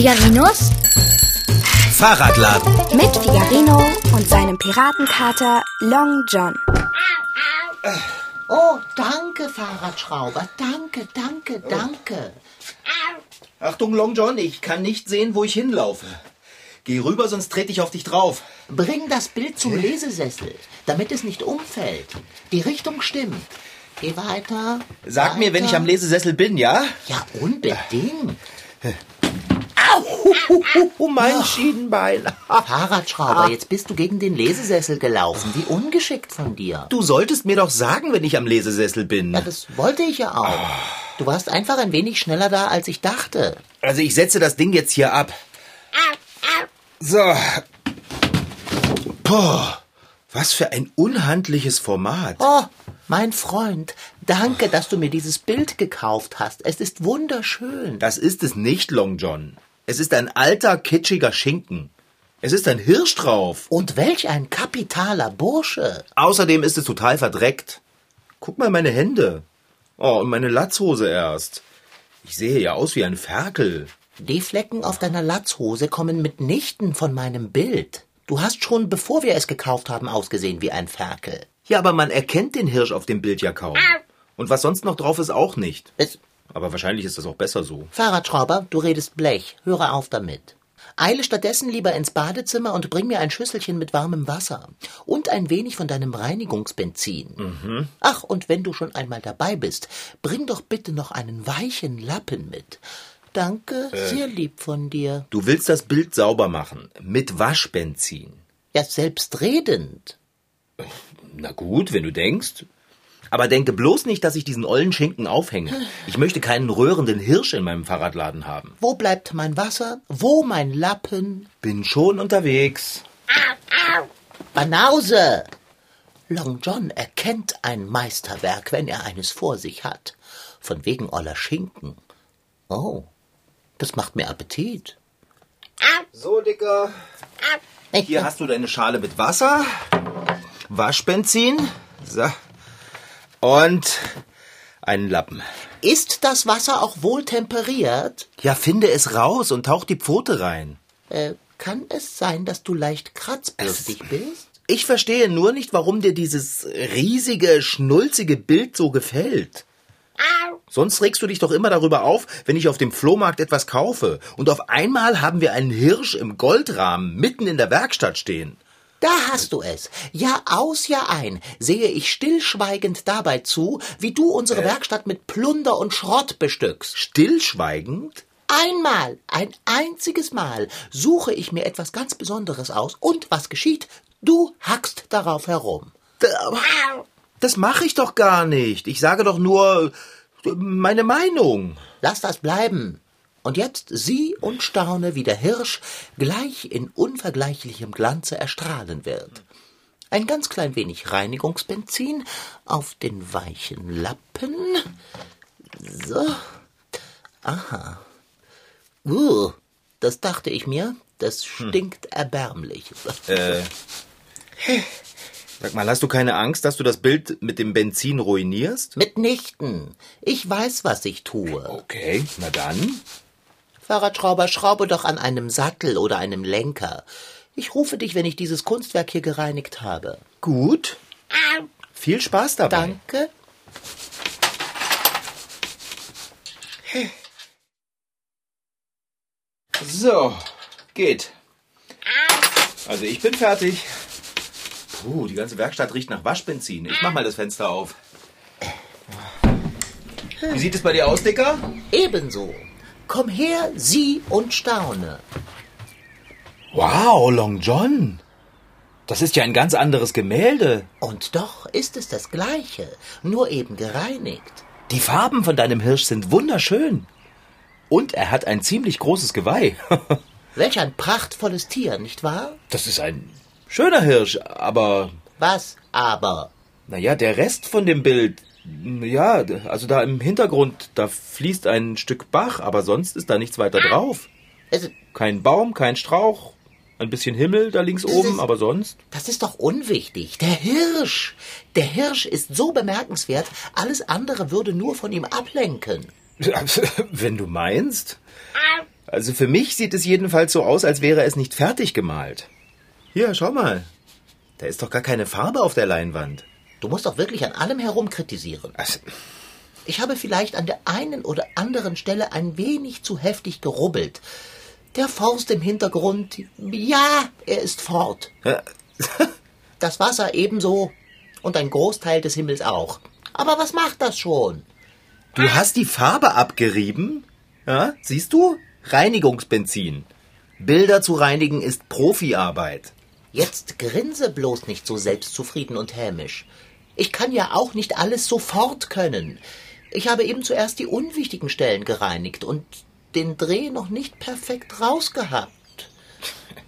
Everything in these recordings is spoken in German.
Figarinos Fahrradladen. mit Figarino und seinem Piratenkater Long John. Oh, danke, Fahrradschrauber. Danke, danke, danke. Achtung, Long John, ich kann nicht sehen, wo ich hinlaufe. Geh rüber, sonst trete ich auf dich drauf. Bring das Bild zum Lesesessel, damit es nicht umfällt. Die Richtung stimmt. Geh weiter. Sag weiter. mir, wenn ich am Lesesessel bin, ja? Ja, unbedingt. Oh, mein Schienbein. Fahrradschrauber, jetzt bist du gegen den Lesesessel gelaufen. Wie ungeschickt von dir. Du solltest mir doch sagen, wenn ich am Lesesessel bin. Ja, das wollte ich ja auch. Du warst einfach ein wenig schneller da, als ich dachte. Also ich setze das Ding jetzt hier ab. So. Boah, was für ein unhandliches Format. Oh, mein Freund, danke, dass du mir dieses Bild gekauft hast. Es ist wunderschön. Das ist es nicht, Long John. Es ist ein alter, kitschiger Schinken. Es ist ein Hirsch drauf. Und welch ein kapitaler Bursche. Außerdem ist es total verdreckt. Guck mal meine Hände. Oh, und meine Latzhose erst. Ich sehe ja aus wie ein Ferkel. Die Flecken auf deiner Latzhose kommen mitnichten von meinem Bild. Du hast schon, bevor wir es gekauft haben, ausgesehen wie ein Ferkel. Ja, aber man erkennt den Hirsch auf dem Bild ja kaum. Und was sonst noch drauf ist, auch nicht. Es, Aber wahrscheinlich ist das auch besser so. Fahrradschrauber, du redest Blech. Höre auf damit. Eile stattdessen lieber ins Badezimmer und bring mir ein Schüsselchen mit warmem Wasser. Und ein wenig von deinem Reinigungsbenzin. Ach, und wenn du schon einmal dabei bist, bring doch bitte noch einen weichen Lappen mit. Danke, sehr lieb von dir. Du willst das Bild sauber machen. Mit Waschbenzin. Ja, selbstredend. Na gut, wenn du denkst. Aber denke bloß nicht, dass ich diesen ollen Schinken aufhänge. Ich möchte keinen röhrenden Hirsch in meinem Fahrradladen haben. Wo bleibt mein Wasser? Wo mein Lappen? Bin schon unterwegs. Banause! Long John erkennt ein Meisterwerk, wenn er eines vor sich hat. Von wegen oller Schinken. Oh, das macht mir Appetit. So, Dicker. Hier hast du deine Schale mit Wasser, Waschbenzin, so, und einen Lappen. Ist das Wasser auch wohl temperiert? Ja, finde es raus und tauch die Pfote rein. Äh, kann es sein, dass du leicht kratzbürstig bist? Ich verstehe nur nicht, warum dir dieses riesige, schnulzige Bild so gefällt. Sonst regst du dich doch immer darüber auf, wenn ich auf dem Flohmarkt etwas kaufe. Und auf einmal haben wir einen Hirsch im Goldrahmen mitten in der Werkstatt stehen. Da hast du es. Jahr aus, Jahr ein sehe ich stillschweigend dabei zu, wie du unsere Werkstatt mit Plunder und Schrott bestückst. Stillschweigend? Einmal, ein einziges Mal suche ich mir etwas ganz Besonderes aus und was geschieht? Du hackst darauf herum. Das mache ich doch gar nicht. Ich sage doch nur äh, meine Meinung. Lass das bleiben. Und jetzt sieh und staune, wie der Hirsch gleich in unvergleichlichem Glanze erstrahlen wird. Ein ganz klein wenig Reinigungsbenzin auf den weichen Lappen. So. Aha. Uh, das dachte ich mir. Das stinkt erbärmlich. Sag mal, hast du keine Angst, dass du das Bild mit dem Benzin ruinierst? Mitnichten. Ich weiß, was ich tue. Okay, na dann. Fahrradschrauber, schraube doch an einem Sattel oder einem Lenker. Ich rufe dich, wenn ich dieses Kunstwerk hier gereinigt habe. Gut. Viel Spaß dabei. Danke. So, geht. Also ich bin fertig. Puh, die ganze Werkstatt riecht nach Waschbenzin. Ich mach mal das Fenster auf. Wie sieht es bei dir aus, Dicker? Ebenso. Komm her, sieh und staune. Wow, Long John. Das ist ja ein ganz anderes Gemälde. Und doch ist es das gleiche, nur eben gereinigt. Die Farben von deinem Hirsch sind wunderschön. Und er hat ein ziemlich großes Geweih. Welch ein prachtvolles Tier, nicht wahr? Das ist ein schöner Hirsch, aber Was aber? naja, der Rest von dem Bild, ja, also da im Hintergrund, da fließt ein Stück Bach, aber sonst ist da nichts weiter drauf. Es, Kein Baum, kein Strauch, ein bisschen Himmel da links oben, ist- aber sonst. das ist doch unwichtig. Der Hirsch. Der Hirsch ist so bemerkenswert, alles andere würde nur von ihm ablenken. Wenn du meinst. Also für mich sieht es jedenfalls so aus, als wäre es nicht fertig gemalt. Hier, schau mal. Da ist doch gar keine Farbe auf der Leinwand. Du musst doch wirklich an allem herum kritisieren. Also, Ich habe vielleicht an der einen oder anderen Stelle ein wenig zu heftig gerubbelt. Der Forst im Hintergrund, ja, er ist fort. Das Wasser ebenso und ein Großteil des Himmels auch. Aber was macht das schon? du hast die Farbe abgerieben? Ja, siehst du? Reinigungsbenzin. Bilder zu reinigen ist Profiarbeit. Jetzt grinse bloß nicht so selbstzufrieden und hämisch. Ich kann ja auch nicht alles sofort können. Ich habe eben zuerst die unwichtigen Stellen gereinigt und den Dreh noch nicht perfekt rausgehabt.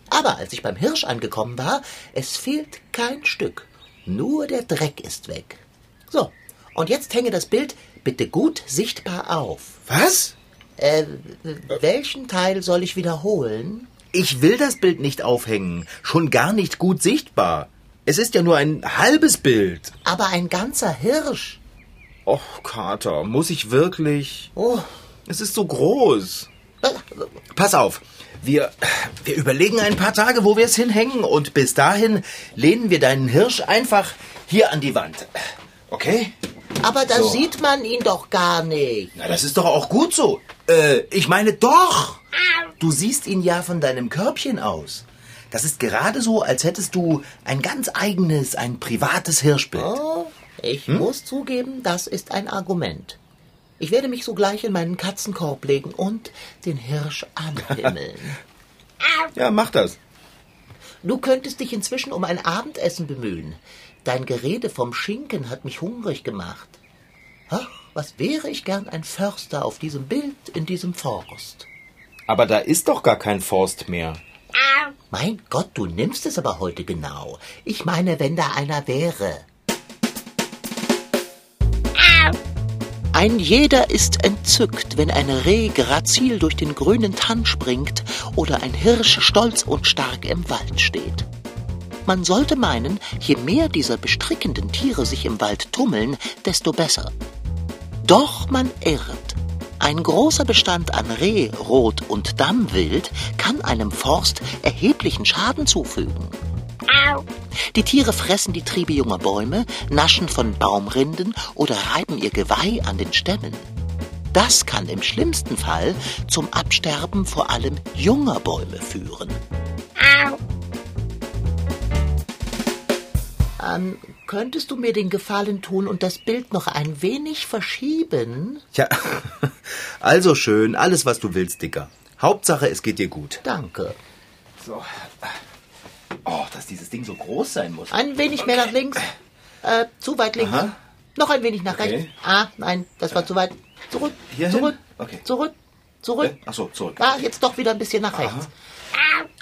Aber als ich beim Hirsch angekommen war, es fehlt kein Stück. Nur der Dreck ist weg. So, und jetzt hänge das Bild bitte gut sichtbar auf. Was? Äh, welchen Teil soll ich wiederholen? Ich will das Bild nicht aufhängen. Schon gar nicht gut sichtbar. Es ist ja nur ein halbes Bild. Aber ein ganzer Hirsch. Och, Kater, muss ich wirklich? Oh, Es ist so groß. Pass auf. Wir, wir überlegen ein paar Tage, wo wir es hinhängen und bis dahin lehnen wir deinen Hirsch einfach hier an die Wand. Okay? aber da So. sieht man ihn doch gar nicht. Na, das ist doch auch gut so. Äh, ich meine doch. Du siehst ihn ja von deinem Körbchen aus. Das ist gerade so, als hättest du ein ganz eigenes, ein privates Hirschbild. Oh, ich muss zugeben, das ist ein Argument. Ich werde mich sogleich in meinen Katzenkorb legen und den Hirsch anhimmeln. Ja, mach das. du könntest dich inzwischen um ein Abendessen bemühen. Dein Gerede vom Schinken hat mich hungrig gemacht. Ach, was wäre ich gern ein Förster auf diesem Bild in diesem Forst. Aber da ist doch gar kein Forst mehr. Mein Gott, du nimmst es aber heute genau. Ich meine, wenn da einer wäre. Ein jeder ist entzückt, wenn ein Reh grazil durch den grünen Tann springt oder ein Hirsch stolz und stark im Wald steht. Man sollte meinen, je mehr dieser bestrickenden Tiere sich im Wald tummeln, desto besser. Doch man irrt. Ein großer Bestand an Reh, Rot und Dammwild kann einem Forst erheblichen Schaden zufügen. Die Tiere fressen die Triebe junger Bäume, naschen von Baumrinden oder reiben ihr Geweih an den Stämmen. Das kann im schlimmsten Fall zum Absterben vor allem junger Bäume führen. Ähm, könntest du mir den Gefallen tun und das Bild noch ein wenig verschieben? Tja, also schön, alles was du willst, Dicker. Hauptsache, es geht dir gut. Danke. So. Oh, dass dieses Ding so groß sein muss. Ein wenig mehr nach links. Äh, zu weit links. Aha. Noch ein wenig nach Okay. rechts. Ah, nein, das war zu weit. Zurück. Hierhin? Zurück. Okay. Zurück. Zurück. Äh, ach so, zurück. Ah, jetzt doch wieder ein bisschen nach rechts.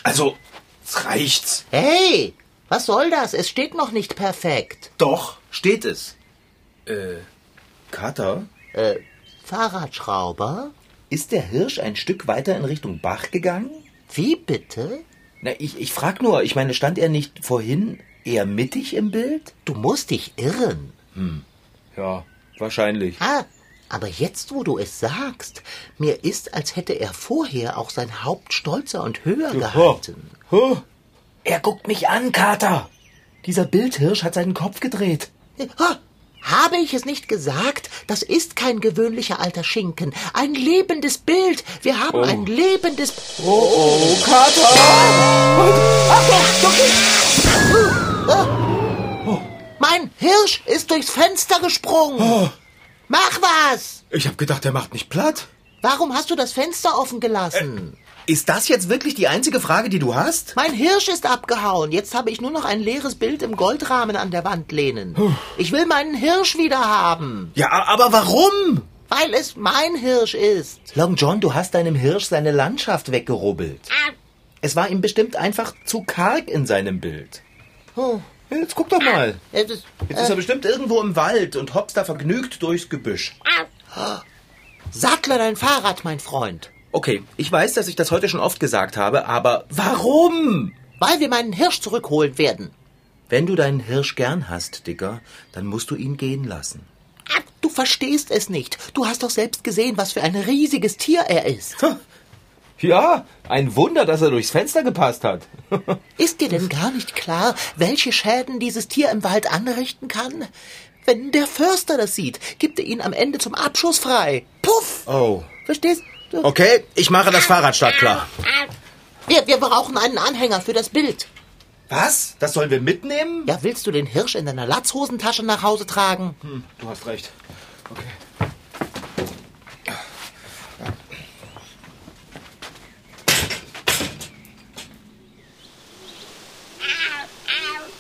Also, es reicht's. Hey, was soll das? Es steht noch nicht perfekt. Doch, steht es. Äh, Kater, Äh, Fahrradschrauber? ist der Hirsch ein Stück weiter in Richtung Bach gegangen? Wie bitte? Na, ich, ich frag nur, ich meine, stand er nicht vorhin eher mittig im Bild? Du musst dich irren. Ja, wahrscheinlich. Ah, aber jetzt, wo du es sagst, mir ist, als hätte er vorher auch sein Haupt stolzer und höher gehalten. Huh. Er guckt mich an, Kater. Dieser Bildhirsch hat seinen Kopf gedreht. Ha, habe ich es nicht gesagt? Das ist kein gewöhnlicher alter Schinken. Ein lebendes Bild. Wir haben ein lebendes... Oh, oh, Kater! Mein Hirsch ist durchs Fenster gesprungen. Mach was! Ich hab gedacht, er macht mich platt. Warum hast du das Fenster offen gelassen? Ist das jetzt wirklich die einzige Frage, die du hast? Mein Hirsch ist abgehauen. Jetzt habe ich nur noch ein leeres Bild im Goldrahmen an der Wand lehnen. Ich will meinen Hirsch wieder haben, Ja, aber warum? weil es mein Hirsch ist. Long John, du hast deinem Hirsch seine Landschaft weggerubbelt. Es war ihm bestimmt einfach zu karg in seinem Bild. Oh, Jetzt guck doch mal. es ist, Jetzt ist er bestimmt irgendwo im Wald und hopst da vergnügt durchs Gebüsch. Sattler dein Fahrrad, mein Freund. Okay, ich weiß, dass ich das heute schon oft gesagt habe, aber warum? Weil wir meinen Hirsch zurückholen werden. Wenn du deinen Hirsch gern hast, Dicker, dann musst du ihn gehen lassen. Du verstehst es nicht. Du hast doch selbst gesehen, was für ein riesiges Tier er ist. Ja, ein Wunder, dass er durchs Fenster gepasst hat. Ist dir denn gar nicht klar, welche Schäden dieses Tier im Wald anrichten kann? Wenn der Förster das sieht, gibt er ihn am Ende zum Abschuss frei. Puff! Oh. Verstehst du? Okay, ich mache das Fahrrad startklar. Wir, wir brauchen einen Anhänger für das Bild. Was? Das sollen wir mitnehmen? Ja, willst du den Hirsch in deiner Latzhosentasche nach Hause tragen? Hm, du hast recht. Okay.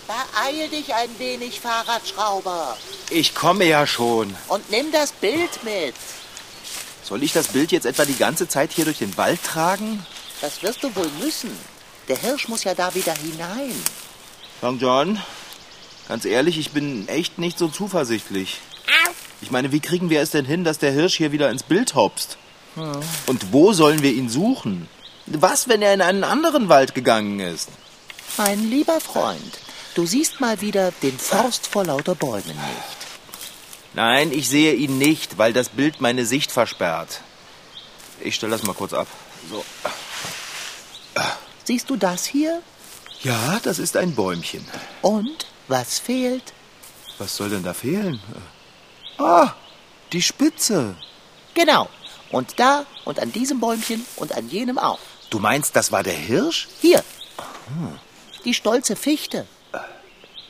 Beeil dich ein wenig, Fahrradschrauber. Ich komme ja schon. Und nimm das Bild mit. Soll ich das Bild jetzt etwa die ganze Zeit hier durch den Wald tragen? Das wirst du wohl müssen. Der Hirsch muss ja da wieder hinein. Long John, ganz ehrlich, ich bin echt nicht so zuversichtlich. Ich meine, wie kriegen wir es denn hin, dass der Hirsch hier wieder ins Bild hopst? Und wo sollen wir ihn suchen? Was, wenn er in einen anderen Wald gegangen ist? Mein lieber Freund, du siehst mal wieder den Forst vor lauter Bäumen nicht. Nein, ich sehe ihn nicht, weil das Bild meine Sicht versperrt. Ich stelle das mal kurz ab. So. Siehst du das hier? Ja, das ist ein Bäumchen. Und was fehlt? Was soll denn da fehlen? Ah, die Spitze. Genau. Und da und an diesem Bäumchen und an jenem auch. Du meinst, das war der Hirsch? Hier. Die stolze Fichte.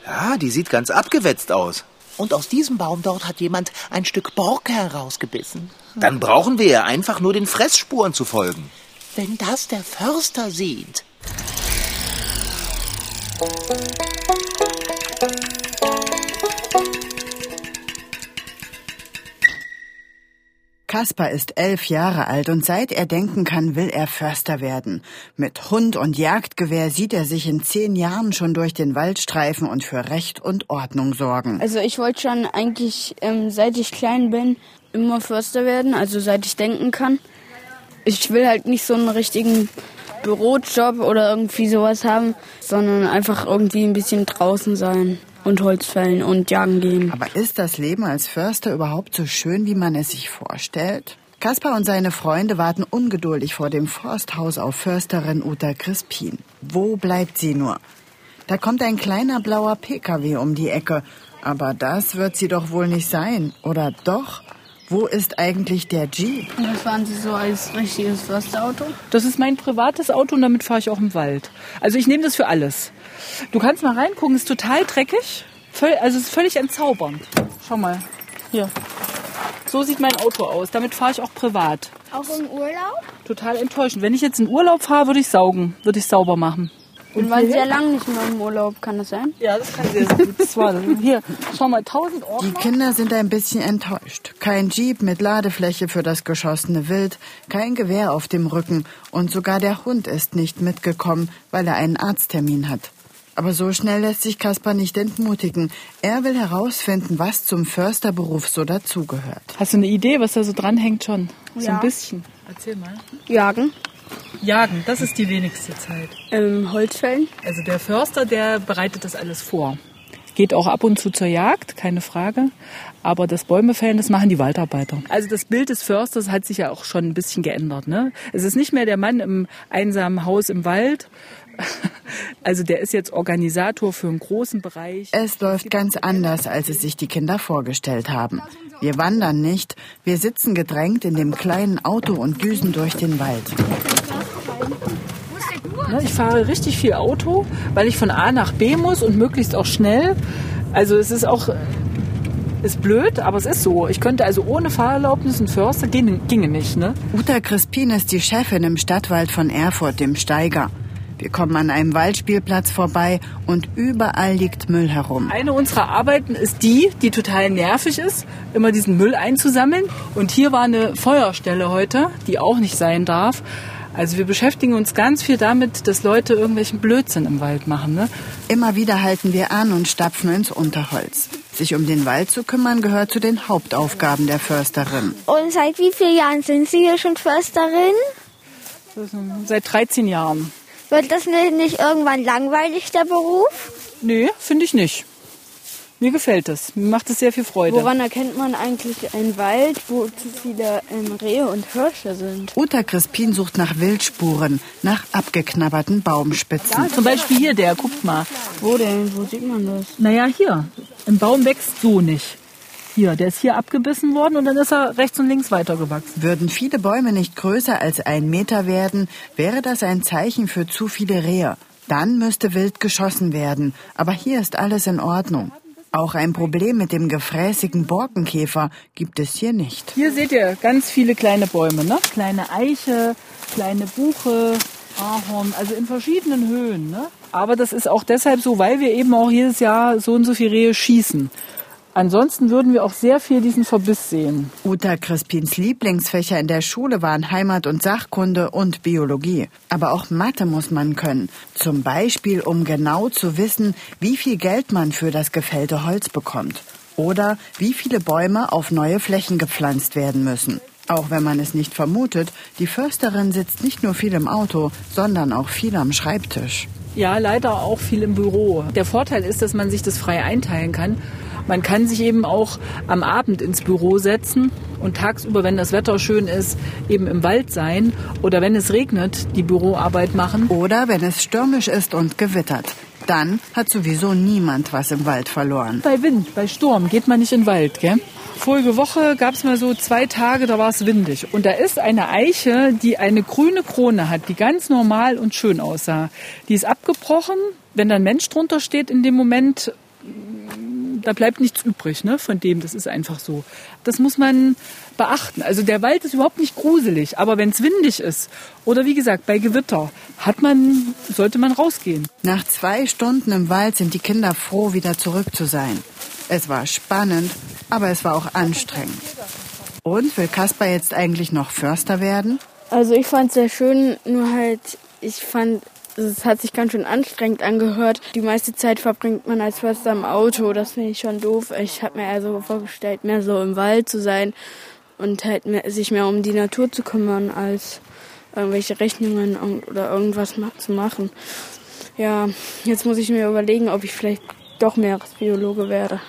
Ja, die sieht ganz abgewetzt aus. Und aus diesem Baum dort hat jemand ein Stück Borke herausgebissen. Dann brauchen wir ja einfach nur den Fressspuren zu folgen. Wenn das der Förster sieht. Kaspar ist elf Jahre alt und seit er denken kann, will er Förster werden. Mit Hund und Jagdgewehr sieht er sich in zehn Jahren schon durch den Wald streifen und für Recht und Ordnung sorgen. Also ich wollte schon eigentlich, ähm, seit ich klein bin, immer Förster werden, also seit ich denken kann. Ich will halt nicht so einen richtigen Bürojob oder irgendwie sowas haben, sondern einfach irgendwie ein bisschen draußen sein und Holz fällen und jagen gehen. Aber ist das Leben als Förster überhaupt so schön, wie man es sich vorstellt? Kaspar und seine Freunde warten ungeduldig vor dem Forsthaus auf Försterin Uta Crispin. Wo bleibt sie nur? Da kommt ein kleiner blauer PKW um die Ecke. Aber das wird sie doch wohl nicht sein. Oder doch? Wo ist eigentlich der Jeep? Und das fahren Sie so als richtiges Försterauto? Das ist mein privates Auto und damit fahre ich auch im Wald. Also ich nehme das für alles. Du kannst mal reingucken, ist total dreckig. Völl, also es ist völlig entzaubernd. Schau mal. Hier. So sieht mein Auto aus. Damit fahre ich auch privat. Auch im Urlaub? Total enttäuschend. Wenn ich jetzt in Urlaub fahre, würde ich saugen, würde ich sauber machen. Und waren sehr lang nicht mehr im Urlaub, kann das sein? Ja, das kann sehr, gut. Das war das. Hier, schau mal, 1000 Die Ordner. Kinder sind ein bisschen enttäuscht. Kein Jeep mit Ladefläche für das geschossene Wild, kein Gewehr auf dem Rücken und sogar der Hund ist nicht mitgekommen, weil er einen Arzttermin hat. Aber so schnell lässt sich Kaspar nicht entmutigen. Er will herausfinden, was zum Försterberuf so dazugehört. Hast du eine Idee, was da so dranhängt schon? So Ja. ein bisschen. Erzähl mal. Jagen, Jagen, das ist die wenigste Zeit. ähm, Holz fällen. Also der Förster, der bereitet das alles vor. Geht auch ab und zu zur Jagd, keine Frage. Aber das Bäumefällen, das machen die Waldarbeiter. Also das Bild des Försters hat sich ja auch schon ein bisschen geändert. Ne? Es ist nicht mehr der Mann im einsamen Haus im Wald. Also der ist jetzt Organisator für einen großen Bereich. Es läuft ganz anders, als es sich die Kinder vorgestellt haben. Wir wandern nicht, wir sitzen gedrängt in dem kleinen Auto und düsen durch den Wald. Ich fahre richtig viel Auto, weil ich von A nach B muss und möglichst auch schnell. Also es ist auch ist blöd, aber es ist so. Ich könnte also ohne Fahrerlaubnis und Förster gehen, ginge nicht. Ne? Uta Crispin ist die Chefin im Stadtwald von Erfurt, dem Steiger. Wir kommen an einem Waldspielplatz vorbei und überall liegt Müll herum. Eine unserer Arbeiten ist die, die total nervig ist, immer diesen Müll einzusammeln. Und hier war eine Feuerstelle heute, die auch nicht sein darf. Also wir beschäftigen uns ganz viel damit, dass Leute irgendwelchen Blödsinn im Wald machen. Ne? Immer wieder halten wir an und stapfen ins Unterholz. Sich um den Wald zu kümmern gehört zu den Hauptaufgaben der Försterin. Und seit wie vielen Jahren sind Sie hier schon Försterin? Seit 13 Jahren. Wird das nicht irgendwann langweilig, der Beruf? Nee, finde ich nicht. Mir gefällt es. Mir macht es sehr viel Freude. Woran erkennt man eigentlich einen Wald, wo zu viele ähm, Rehe und Hirsche sind? Uta Crispin sucht nach Wildspuren, nach abgeknabberten Baumspitzen. Zum Beispiel hier der, guckt mal. Wo denn? Wo sieht man das? Naja, hier. Ein Baum wächst so nicht. Hier, der ist hier abgebissen worden und dann ist er rechts und links weitergewachsen. Würden viele Bäume nicht größer als ein Meter werden, wäre das ein Zeichen für zu viele Rehe. Dann müsste wild geschossen werden. Aber hier ist alles in Ordnung. Auch ein Problem mit dem gefräßigen Borkenkäfer gibt es hier nicht. Hier seht ihr ganz viele kleine Bäume, ne? Kleine Eiche, kleine Buche, Ahorn, also in verschiedenen Höhen, ne? Aber das ist auch deshalb so, weil wir eben auch jedes Jahr so und so viele Rehe schießen. Ansonsten würden wir auch sehr viel diesen Verbiss sehen. Uta Crispins Lieblingsfächer in der Schule waren Heimat- und Sachkunde und Biologie. Aber auch Mathe muss man können. Zum Beispiel, um genau zu wissen, wie viel Geld man für das gefällte Holz bekommt. Oder wie viele Bäume auf neue Flächen gepflanzt werden müssen. Auch wenn man es nicht vermutet, die Försterin sitzt nicht nur viel im Auto, sondern auch viel am Schreibtisch. Ja, leider auch viel im Büro. Der Vorteil ist, dass man sich das frei einteilen kann. Man kann sich eben auch am Abend ins Büro setzen und tagsüber, wenn das Wetter schön ist, eben im Wald sein oder wenn es regnet, die Büroarbeit machen. Oder wenn es stürmisch ist und gewittert. Dann hat sowieso niemand was im Wald verloren. Bei Wind, bei Sturm geht man nicht in den Wald, gell? Vorige Woche gab es mal so zwei Tage, da war es windig. Und da ist eine Eiche, die eine grüne Krone hat, die ganz normal und schön aussah. Die ist abgebrochen. Wenn da ein Mensch drunter steht in dem Moment, da bleibt nichts übrig ne, von dem. Das ist einfach so. Das muss man beachten. Also der Wald ist überhaupt nicht gruselig, aber wenn es windig ist oder wie gesagt bei Gewitter, hat man, sollte man rausgehen. Nach zwei Stunden im Wald sind die Kinder froh, wieder zurück zu sein. Es war spannend, aber es war auch anstrengend. Und will Kaspar jetzt eigentlich noch Förster werden? Also ich fand es sehr schön, nur halt, ich fand es hat sich ganz schön anstrengend angehört. Die meiste Zeit verbringt man als Förster im Auto. Das finde ich schon doof. Ich habe mir also vorgestellt, mehr so im Wald zu sein und halt mehr, sich mehr um die Natur zu kümmern, als irgendwelche Rechnungen oder irgendwas zu machen. Ja, jetzt muss ich mir überlegen, ob ich vielleicht doch Meeresbiologe werde.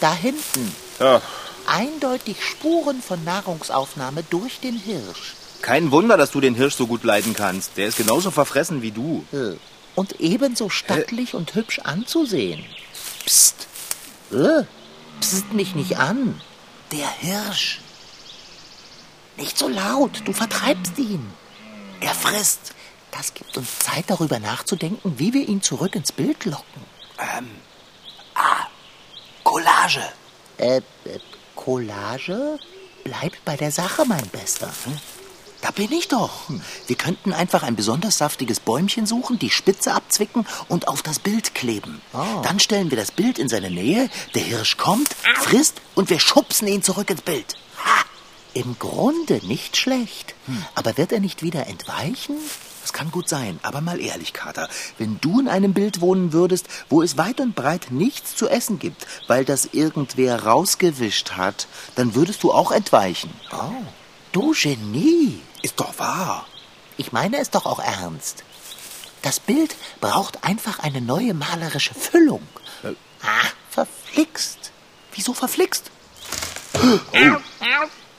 Da hinten. Ja. Eindeutig Spuren von Nahrungsaufnahme durch den Hirsch. Kein Wunder, dass du den Hirsch so gut leiden kannst. Der ist genauso verfressen wie du. Äh, Und ebenso stattlich und hübsch anzusehen. Psst. Äh, Psst mich nicht an. Der Hirsch. Nicht so laut, du vertreibst ihn. Er frisst. Das gibt uns Zeit, darüber nachzudenken, wie wir ihn zurück ins Bild locken. Ähm. Ah. Collage. Äh, äh Collage? Bleib bei der Sache, mein Bester. Hm? Da bin ich doch. Wir könnten einfach ein besonders saftiges Bäumchen suchen, die Spitze abzwicken und auf das Bild kleben. Oh. Dann stellen wir das Bild in seine Nähe, der Hirsch kommt, frisst und wir schubsen ihn zurück ins Bild. Ha! Im Grunde nicht schlecht. Aber wird er nicht wieder entweichen? Das kann gut sein, aber mal ehrlich, Kater, wenn du in einem Bild wohnen würdest, wo es weit und breit nichts zu essen gibt, weil das irgendwer rausgewischt hat, dann würdest du auch entweichen. Oh, du Genie. Ist doch wahr. Ich meine es doch auch ernst. Das Bild braucht einfach eine neue malerische Füllung. Äh. Ah, verflixt. Wieso verflixt?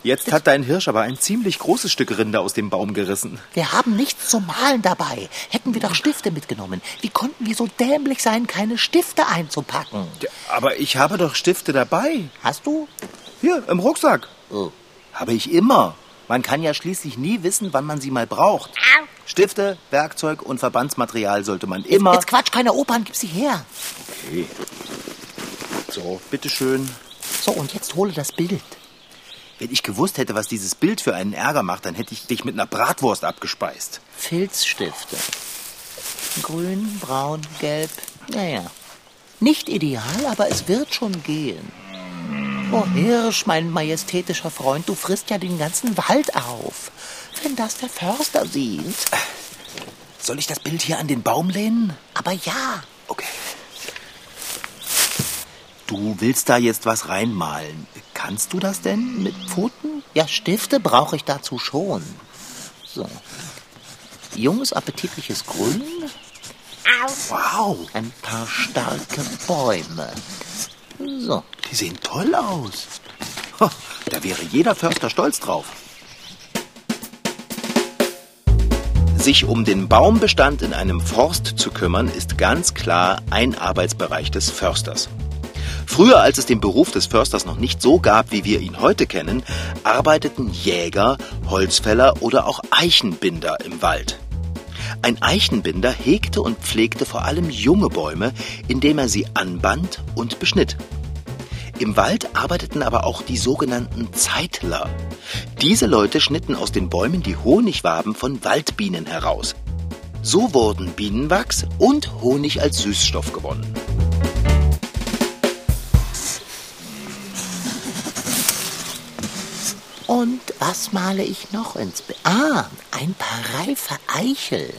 Jetzt hat dein Hirsch aber ein ziemlich großes Stück Rinde aus dem Baum gerissen. Wir haben nichts zum Malen dabei. Hätten wir doch Stifte mitgenommen. Wie konnten wir so dämlich sein, keine Stifte einzupacken? Aber ich habe doch Stifte dabei. Hast du? Hier, im Rucksack. Oh. Habe ich immer. Man kann ja schließlich nie wissen, wann man sie mal braucht. Stifte, Werkzeug und Verbandsmaterial sollte man immer. Jetzt Quatsch, keine Opern, gib sie her. Okay. So, bitteschön. So, und jetzt hole das Bild. Wenn ich gewusst hätte, was dieses Bild für einen Ärger macht, dann hätte ich dich mit einer Bratwurst abgespeist. Filzstifte. Grün, braun, gelb. Naja. Nicht ideal, aber es wird schon gehen. Oh Hirsch, mein majestätischer Freund, du frisst ja den ganzen Wald auf. Wenn das der Förster sieht. Soll ich das Bild hier an den Baum lehnen? Aber ja, Okay. Du willst da jetzt was reinmalen. Kannst du das denn mit Pfoten? ja, Stifte brauche ich dazu schon. So. Junges, appetitliches Grün. Wow, Ein paar starke Bäume. So, die sehen toll aus. Da wäre jeder Förster stolz drauf. Sich um den Baumbestand in einem Forst zu kümmern, ist ganz klar ein Arbeitsbereich des Försters. Früher, als es den Beruf des Försters noch nicht so gab, wie wir ihn heute kennen, arbeiteten Jäger, Holzfäller oder auch Eichenbinder im Wald. Ein Eichenbinder hegte und pflegte vor allem junge Bäume, indem er sie anband und beschnitt. Im Wald arbeiteten aber auch die sogenannten Zeitler. Diese Leute schnitten aus den Bäumen die Honigwaben von Waldbienen heraus. So wurden Bienenwachs und Honig als Süßstoff gewonnen. und was male ich noch ins Bild? Ah, ein paar reife Eicheln.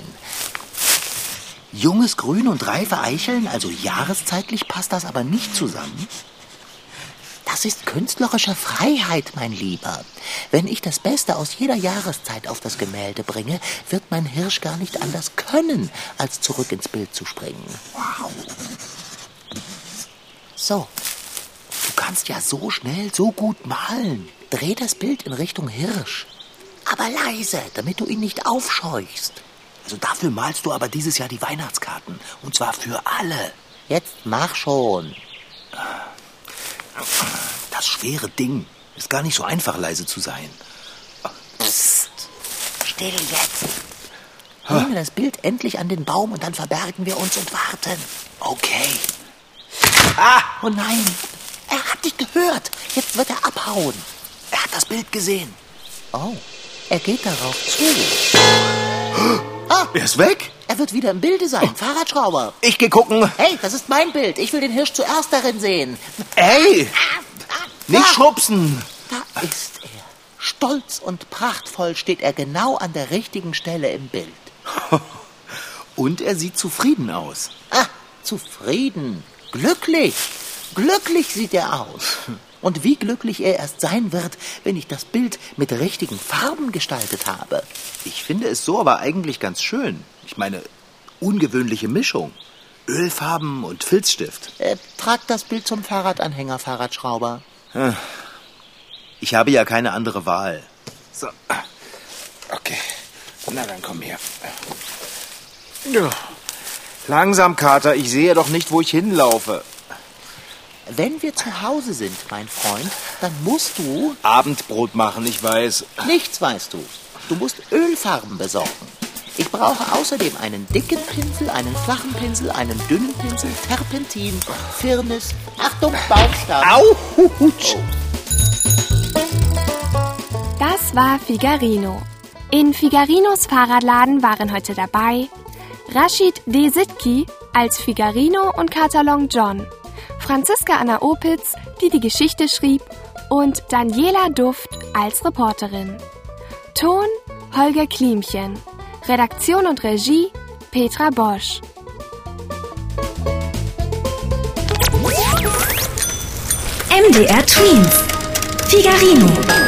Junges Grün und reife Eicheln, also jahreszeitlich passt das aber nicht zusammen. Das ist künstlerische Freiheit, mein Lieber. Wenn ich das Beste aus jeder Jahreszeit auf das Gemälde bringe, wird mein Hirsch gar nicht anders können, als zurück ins Bild zu springen. Wow. So, du kannst ja so schnell, so gut malen. Dreh das Bild in Richtung Hirsch. Aber leise, damit du ihn nicht aufscheuchst. Also dafür malst du aber dieses Jahr die Weihnachtskarten. Und zwar für alle. Jetzt mach schon. Das schwere Ding. Ist gar nicht so einfach, leise zu sein. Psst. Still jetzt. Bringen wir das Bild endlich an den Baum und dann verbergen wir uns und warten. Okay. Ah! Oh nein, er hat dich gehört. Jetzt wird er abhauen. Er hat das Bild gesehen. Oh, er geht darauf zu. Er ist weg? Er wird wieder im Bilde sein. Fahrradschrauber. Ich geh gucken. Hey, das ist mein Bild. Ich will den Hirsch zuerst darin sehen. Ey! Nicht Da. schubsen! Da ist er. Stolz und prachtvoll steht er genau an der richtigen Stelle im Bild. Und er sieht zufrieden aus. Ah, zufrieden, glücklich. Glücklich sieht er aus. Und wie glücklich er erst sein wird, wenn ich das Bild mit richtigen Farben gestaltet habe. Ich finde es so aber eigentlich ganz schön. Ich meine, ungewöhnliche Mischung. Ölfarben und Filzstift. Äh, trag das Bild zum Fahrradanhänger, Fahrradschrauber. Ich habe ja keine andere Wahl. So. Okay. Na dann komm her. Ja. Langsam, Kater. Ich sehe doch nicht, wo ich hinlaufe. Wenn wir zu Hause sind, mein Freund, dann musst du Abendbrot machen, ich weiß. nichts, weißt du. Du musst Ölfarben besorgen. Ich brauche außerdem einen dicken Pinsel, einen flachen Pinsel, einen dünnen Pinsel, Terpentin, Firnis. Achtung, Baumstamm. Autsch! Das war Figarino. In Figarinos Fahrradladen waren heute dabei Rashid D. Sitki als Figarino und Katalon John, Franziska Anna Opitz, die die Geschichte schrieb, und Daniela Duft als Reporterin. Ton Holger Klimchen. Redaktion und Regie Petra Bosch. MDR Twins. Figarino.